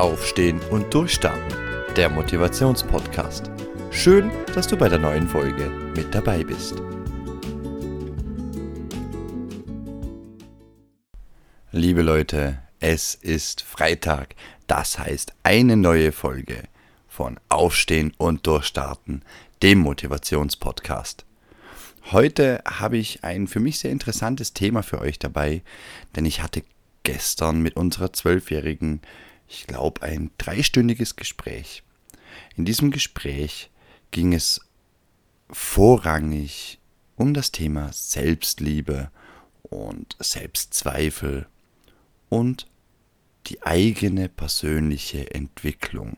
Aufstehen und Durchstarten, der Motivationspodcast. Schön, dass du bei der neuen Folge mit dabei bist. Liebe Leute, es ist Freitag, das heißt eine neue Folge von Aufstehen und Durchstarten, dem Motivationspodcast. Heute habe ich ein für mich sehr interessantes Thema für euch dabei, denn ich hatte gestern mit unserer Zwölfjährigen, ich glaube, ein dreistündiges Gespräch. In diesem Gespräch ging es vorrangig um das Thema Selbstliebe und Selbstzweifel und die eigene persönliche Entwicklung.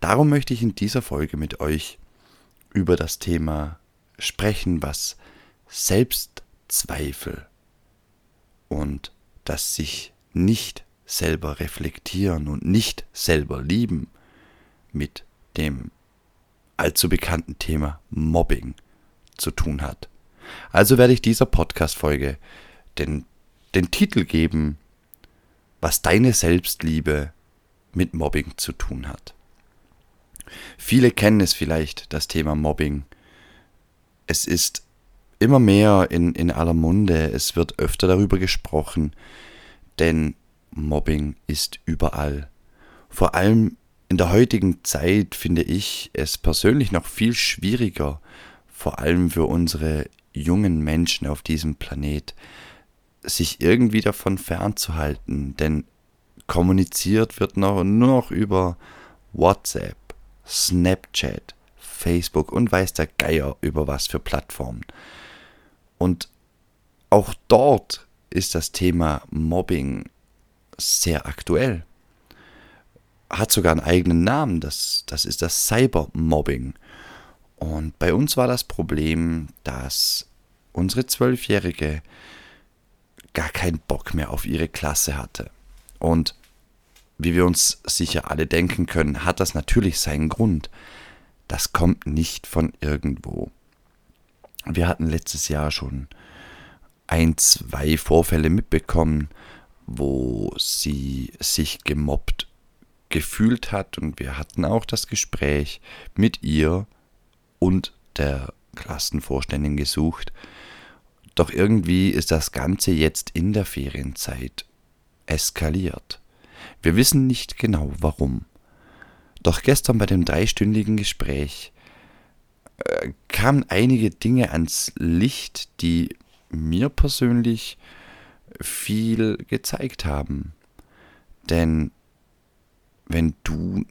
Darum möchte ich in dieser Folge mit euch über das Thema sprechen, was Selbstzweifel und das sich nicht selber reflektieren und nicht selber lieben mit dem allzu bekannten Thema Mobbing zu tun hat. Also werde ich dieser Podcast-Folge den, den Titel geben, was deine Selbstliebe mit Mobbing zu tun hat. Viele kennen es vielleicht, das Thema Mobbing. Es ist immer mehr in, in aller Munde, es wird öfter darüber gesprochen, denn Mobbing ist überall. Vor allem in der heutigen Zeit finde ich es persönlich noch viel schwieriger, vor allem für unsere jungen Menschen auf diesem Planet, sich irgendwie davon fernzuhalten, denn kommuniziert wird noch, nur noch über WhatsApp, Snapchat, Facebook und weiß der Geier über was für Plattformen. Und auch dort ist das Thema Mobbing sehr aktuell. Hat sogar einen eigenen Namen, das, das ist das Cybermobbing. Und bei uns war das Problem, dass unsere Zwölfjährige gar keinen Bock mehr auf ihre Klasse hatte. Und wie wir uns sicher alle denken können, hat das natürlich seinen Grund. Das kommt nicht von irgendwo. Wir hatten letztes Jahr schon ein, zwei Vorfälle mitbekommen, wo sie sich gemobbt gefühlt hat und wir hatten auch das Gespräch mit ihr und der Klassenvorständin gesucht. Doch irgendwie ist das Ganze jetzt in der Ferienzeit eskaliert. Wir wissen nicht genau warum. Doch gestern bei dem dreistündigen Gespräch äh, kamen einige Dinge ans Licht, die mir persönlich viel gezeigt haben. Denn wenn du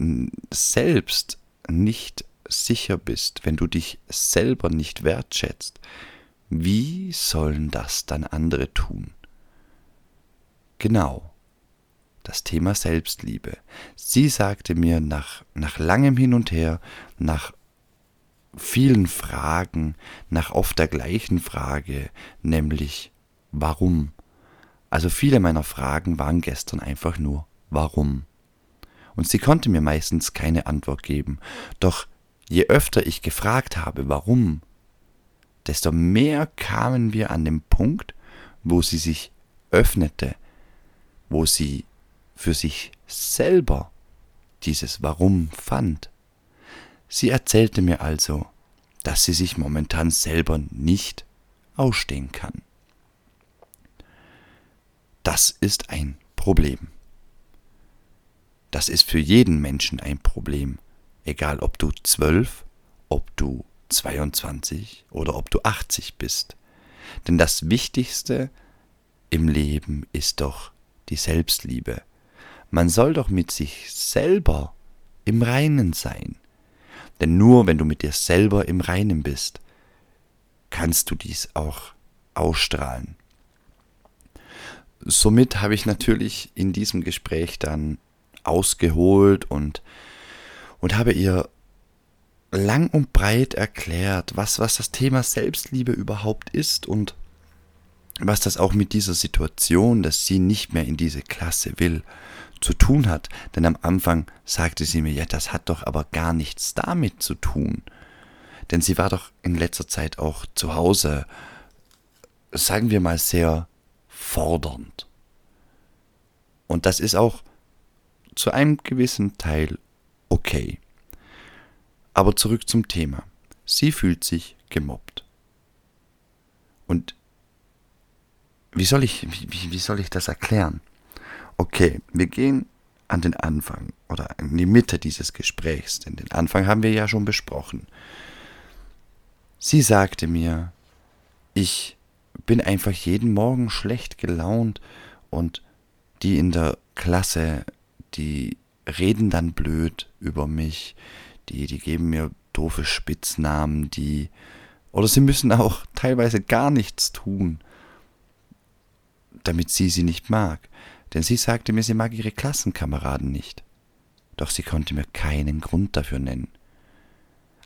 selbst nicht sicher bist, wenn du dich selber nicht wertschätzt, wie sollen das dann andere tun? Genau, das Thema Selbstliebe. Sie sagte mir nach, nach langem Hin und Her, nach vielen Fragen, nach oft der gleichen Frage, nämlich warum? Also viele meiner Fragen waren gestern einfach nur warum? Und sie konnte mir meistens keine Antwort geben. Doch je öfter ich gefragt habe, warum, desto mehr kamen wir an den Punkt, wo sie sich öffnete, wo sie für sich selber dieses Warum fand. Sie erzählte mir also, dass sie sich momentan selber nicht ausstehen kann. Das ist ein Problem. Das ist für jeden Menschen ein Problem, egal ob du zwölf, ob du 22 oder ob du 80 bist. Denn das Wichtigste im Leben ist doch die Selbstliebe. Man soll doch mit sich selber im Reinen sein. Denn nur wenn du mit dir selber im Reinen bist, kannst du dies auch ausstrahlen. Somit habe ich natürlich in diesem Gespräch dann ausgeholt und, und habe ihr lang und breit erklärt, was, was das Thema Selbstliebe überhaupt ist und was das auch mit dieser Situation, dass sie nicht mehr in diese Klasse will, zu tun hat. Denn am Anfang sagte sie mir, ja, das hat doch aber gar nichts damit zu tun. Denn sie war doch in letzter Zeit auch zu Hause, sagen wir mal, sehr fordernd. Und das ist auch zu einem gewissen Teil okay. Aber zurück zum Thema. Sie fühlt sich gemobbt. Und wie soll ich, wie, wie soll ich das erklären? Okay, wir gehen an den Anfang oder in die Mitte dieses Gesprächs, denn den Anfang haben wir ja schon besprochen. Sie sagte mir, ich bin einfach jeden Morgen schlecht gelaunt und die in der Klasse, die reden dann blöd über mich, die, die geben mir doofe Spitznamen, die oder sie müssen auch teilweise gar nichts tun, damit sie sie nicht mag. Denn sie sagte mir, sie mag ihre Klassenkameraden nicht. Doch sie konnte mir keinen Grund dafür nennen.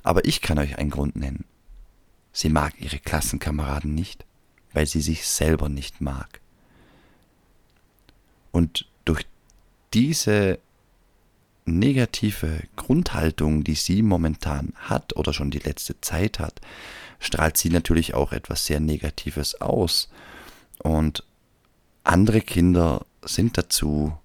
Aber ich kann euch einen Grund nennen. Sie mag ihre Klassenkameraden nicht, weil sie sich selber nicht mag. Und durch diese negative Grundhaltung, die sie momentan hat oder schon die letzte Zeit hat, strahlt sie natürlich auch etwas sehr Negatives aus. Und andere Kinder sind dazu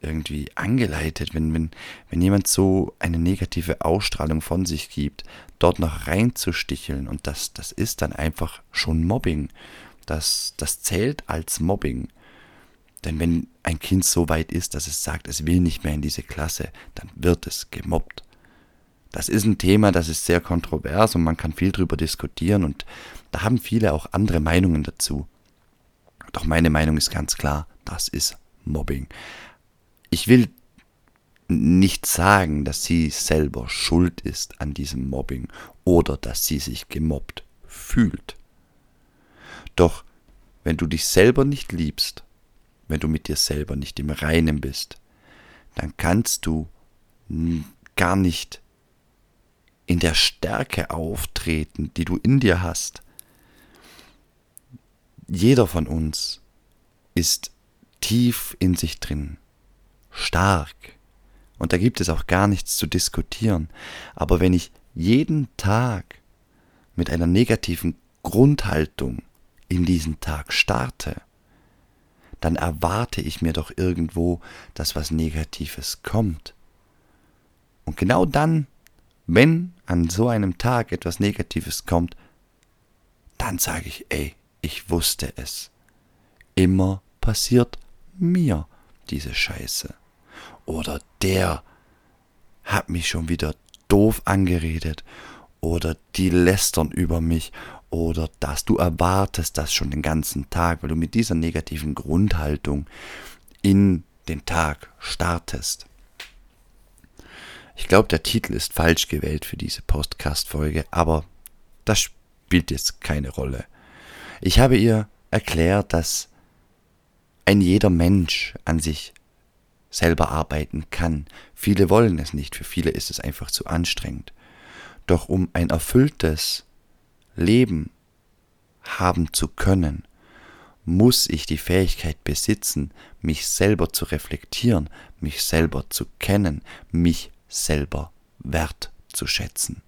irgendwie angeleitet, wenn, wenn, wenn jemand so eine negative Ausstrahlung von sich gibt, dort noch reinzusticheln. Und das, das ist dann einfach schon Mobbing. Das, das zählt als Mobbing. Denn wenn ein Kind so weit ist, dass es sagt, es will nicht mehr in diese Klasse, dann wird es gemobbt. Das ist ein Thema, das ist sehr kontrovers und man kann viel darüber diskutieren und da haben viele auch andere Meinungen dazu. Doch meine Meinung ist ganz klar, das ist Mobbing. Ich will nicht sagen, dass sie selber schuld ist an diesem Mobbing oder dass sie sich gemobbt fühlt. Doch wenn du dich selber nicht liebst, wenn du mit dir selber nicht im Reinen bist, dann kannst du gar nicht in der Stärke auftreten, die du in dir hast. Jeder von uns ist tief in sich drin, stark. Und da gibt es auch gar nichts zu diskutieren. Aber wenn ich jeden Tag mit einer negativen Grundhaltung in diesen Tag starte, dann erwarte ich mir doch irgendwo, dass was Negatives kommt. Und genau dann, wenn an so einem Tag etwas Negatives kommt, dann sage ich, ey, ich wusste es. Immer passiert mir diese Scheiße. Oder der hat mich schon wieder doof angeredet. Oder die lästern über mich oder dass du erwartest das schon den ganzen Tag, weil du mit dieser negativen Grundhaltung in den Tag startest. Ich glaube, der Titel ist falsch gewählt für diese Podcast-Folge, aber das spielt jetzt keine Rolle. Ich habe ihr erklärt, dass ein jeder Mensch an sich selber arbeiten kann. Viele wollen es nicht, für viele ist es einfach zu anstrengend. Doch um ein erfülltes Leben haben zu können, muss ich die Fähigkeit besitzen, mich selber zu reflektieren, mich selber zu kennen, mich selber wertzuschätzen.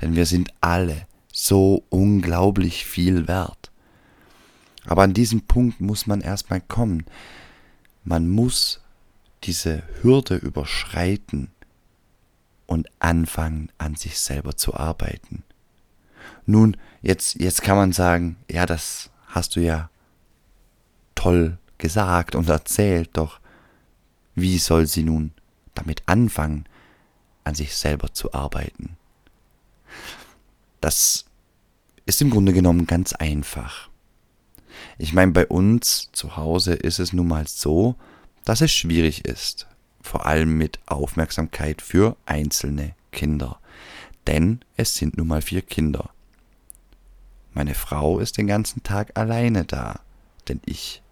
Denn wir sind alle so unglaublich viel wert. Aber an diesem Punkt muss man erstmal kommen. Man muss diese Hürde überschreiten und anfangen, an sich selber zu arbeiten. Nun, jetzt, jetzt kann man sagen, ja, das hast du ja toll gesagt und erzählt, doch wie soll sie nun damit anfangen, an sich selber zu arbeiten? Das ist im Grunde genommen ganz einfach. Ich meine, bei uns zu Hause ist es nun mal so, dass es schwierig ist, vor allem mit Aufmerksamkeit für einzelne Kinder. Denn es sind nun mal vier Kinder. Meine Frau ist den ganzen Tag alleine da, denn ich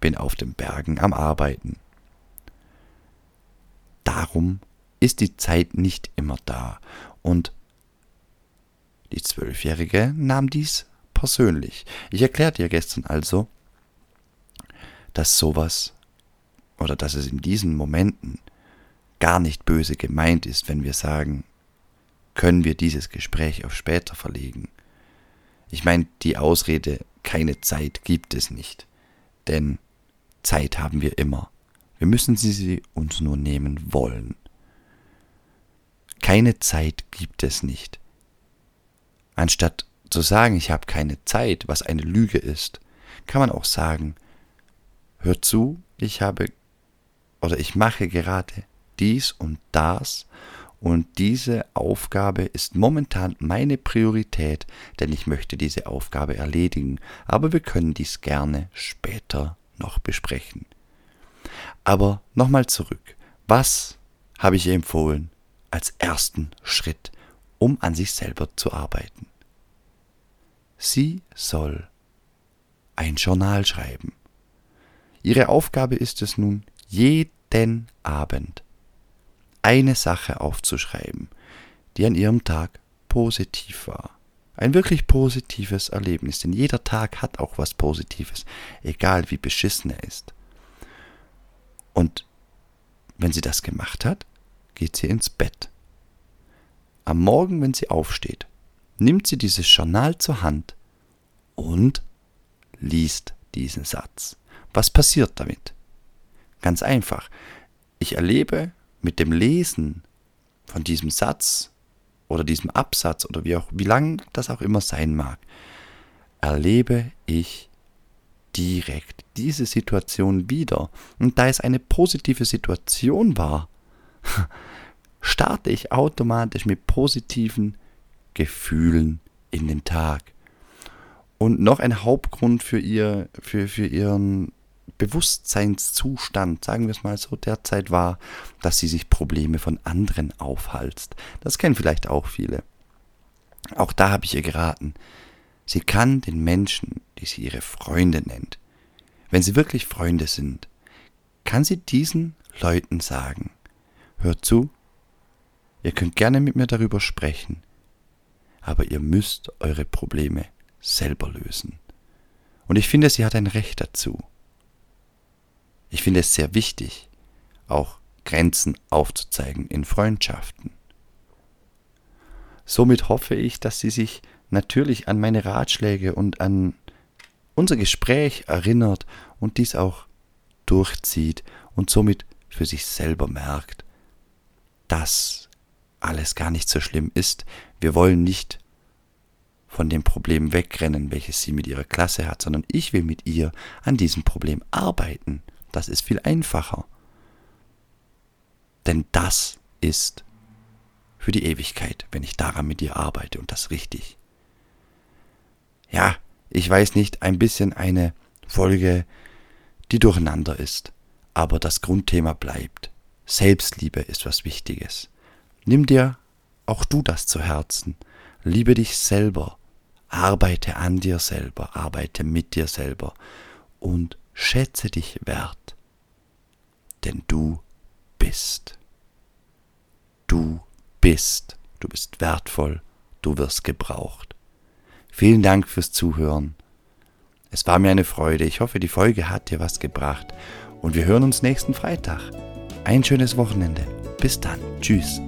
bin auf den Bergen am Arbeiten. Darum ist die Zeit nicht immer da und die Zwölfjährige nahm dies persönlich. Ich erklärte ihr gestern also, dass sowas oder dass es in diesen Momenten gar nicht böse gemeint ist, wenn wir sagen, können wir dieses Gespräch auf später verlegen. Ich meine, die Ausrede, keine Zeit gibt es nicht. Denn Zeit haben wir immer. Wir müssen sie uns nur nehmen wollen. Keine Zeit gibt es nicht. Anstatt zu sagen, ich habe keine Zeit, was eine Lüge ist, kann man auch sagen, hör zu, ich habe oder ich mache gerade dies und das und diese Aufgabe ist momentan meine Priorität, denn ich möchte diese Aufgabe erledigen, aber wir können dies gerne später noch besprechen. Aber nochmal zurück. Was habe ich empfohlen als ersten Schritt, um an sich selber zu arbeiten? Sie soll ein Journal schreiben. Ihre Aufgabe ist es nun, jeden Abend eine Sache aufzuschreiben, die an ihrem Tag positiv war. Ein wirklich positives Erlebnis, denn jeder Tag hat auch was Positives, egal wie beschissen er ist. Und wenn sie das gemacht hat, geht sie ins Bett. Am Morgen, wenn sie aufsteht, nimmt sie dieses Journal zur Hand und liest diesen Satz. Was passiert damit? Ganz einfach. Ich erlebe mit dem Lesen von diesem Satz oder diesem Absatz oder wie, auch, wie lang das auch immer sein mag, erlebe ich direkt diese Situation wieder. Und da es eine positive Situation war, starte ich automatisch mit positiven Gefühlen in den Tag. Und noch ein Hauptgrund für, ihr, für, für ihren Bewusstseinszustand, sagen wir es mal so, derzeit war, dass sie sich Probleme von anderen aufhalst. Das kennen vielleicht auch viele. Auch da habe ich ihr geraten. Sie kann den Menschen, die sie ihre Freunde nennt, wenn sie wirklich Freunde sind, kann sie diesen Leuten sagen, hört zu, ihr könnt gerne mit mir darüber sprechen, aber ihr müsst eure Probleme selber lösen. Und ich finde, sie hat ein Recht dazu. Ich finde es sehr wichtig, auch Grenzen aufzuzeigen in Freundschaften. Somit hoffe ich, dass sie sich natürlich an meine Ratschläge und an unser Gespräch erinnert und dies auch durchzieht und somit für sich selber merkt, dass alles gar nicht so schlimm ist. Wir wollen nicht von dem Problem wegrennen, welches sie mit ihrer Klasse hat, sondern ich will mit ihr an diesem Problem arbeiten. Das ist viel einfacher. Denn das ist für die Ewigkeit, wenn ich daran mit ihr arbeite und das richtig. Ja, ich weiß nicht, ein bisschen eine Folge, die durcheinander ist, aber das Grundthema bleibt. Selbstliebe ist was Wichtiges. Nimm dir auch du das zu Herzen. Liebe dich selber. Arbeite an dir selber, arbeite mit dir selber und schätze dich wert. Denn du bist. Du bist. Du bist wertvoll. Du wirst gebraucht. Vielen Dank fürs Zuhören. Es war mir eine Freude. Ich hoffe, die Folge hat dir was gebracht. Und wir hören uns nächsten Freitag. Ein schönes Wochenende. Bis dann. Tschüss.